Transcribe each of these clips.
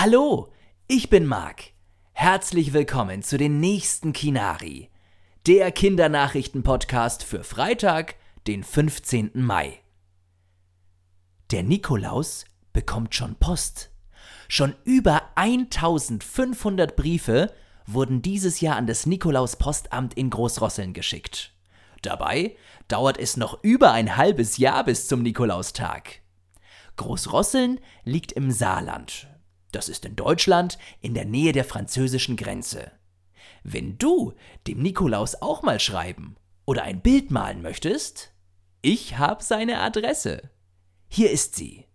Hallo, ich bin Marc. Herzlich willkommen zu den nächsten Kinari, der Kindernachrichten-Podcast für Freitag, den 15. Mai. Der Nikolaus bekommt schon Post. Schon über 1500 Briefe wurden dieses Jahr an das Nikolaus-Postamt in Großrosseln geschickt. Dabei dauert es noch über ein halbes Jahr bis zum Nikolaustag. Großrosseln liegt im Saarland. Das ist in Deutschland in der Nähe der französischen Grenze. Wenn du dem Nikolaus auch mal schreiben oder ein Bild malen möchtest, ich habe seine Adresse. Hier ist sie.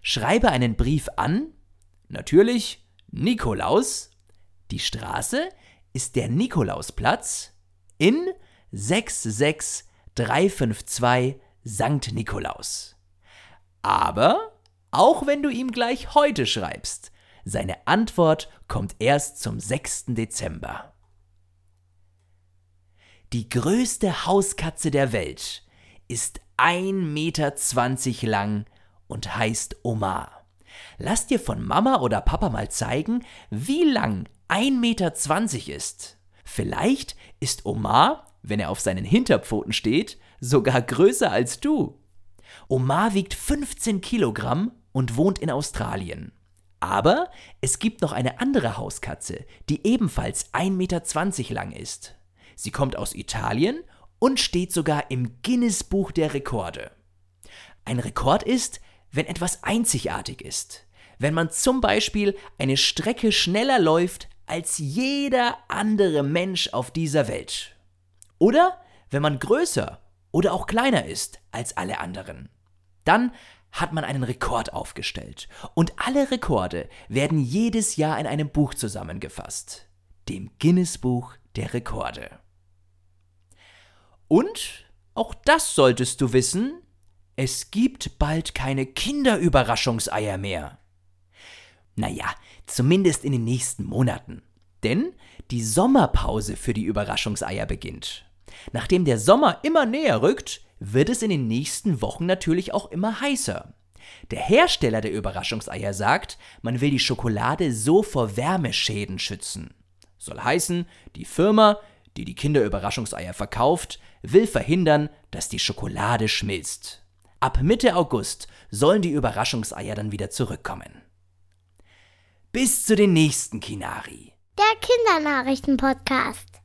Schreibe einen Brief an, natürlich Nikolaus. Die Straße ist der Nikolausplatz in 66352 St. Nikolaus. Aber auch wenn du ihm gleich heute schreibst, seine Antwort kommt erst zum 6. Dezember. Die größte Hauskatze der Welt ist 1,20 Meter lang und heißt Omar. Lass dir von Mama oder Papa mal zeigen, wie lang 1,20 Meter ist. Vielleicht ist Omar, wenn er auf seinen Hinterpfoten steht, sogar größer als du. Omar wiegt 15 Kilogramm und wohnt in Australien. Aber es gibt noch eine andere Hauskatze, die ebenfalls 1,20 Meter lang ist. Sie kommt aus Italien und steht sogar im Guinness-Buch der Rekorde. Ein Rekord ist, wenn etwas einzigartig ist. Wenn man zum Beispiel eine Strecke schneller läuft als jeder andere Mensch auf dieser Welt. Oder wenn man größer oder auch kleiner ist als alle anderen. Dann hat man einen Rekord aufgestellt. Und alle Rekorde werden jedes Jahr in einem Buch zusammengefasst. Dem Guinness-Buch der Rekorde. Und, auch das solltest du wissen, es gibt bald keine Kinderüberraschungseier mehr. Naja, zumindest in den nächsten Monaten. Denn die Sommerpause für die Überraschungseier beginnt. Nachdem der Sommer immer näher rückt, wird es in den nächsten Wochen natürlich auch immer heißer. Der Hersteller der Überraschungseier sagt, man will die Schokolade so vor Wärmeschäden schützen. Soll heißen, die Firma, die die Kinderüberraschungseier verkauft, will verhindern, dass die Schokolade schmilzt. Ab Mitte August sollen die Überraschungseier dann wieder zurückkommen. Bis zu den nächsten Kinari. Der Kindernachrichten-Podcast.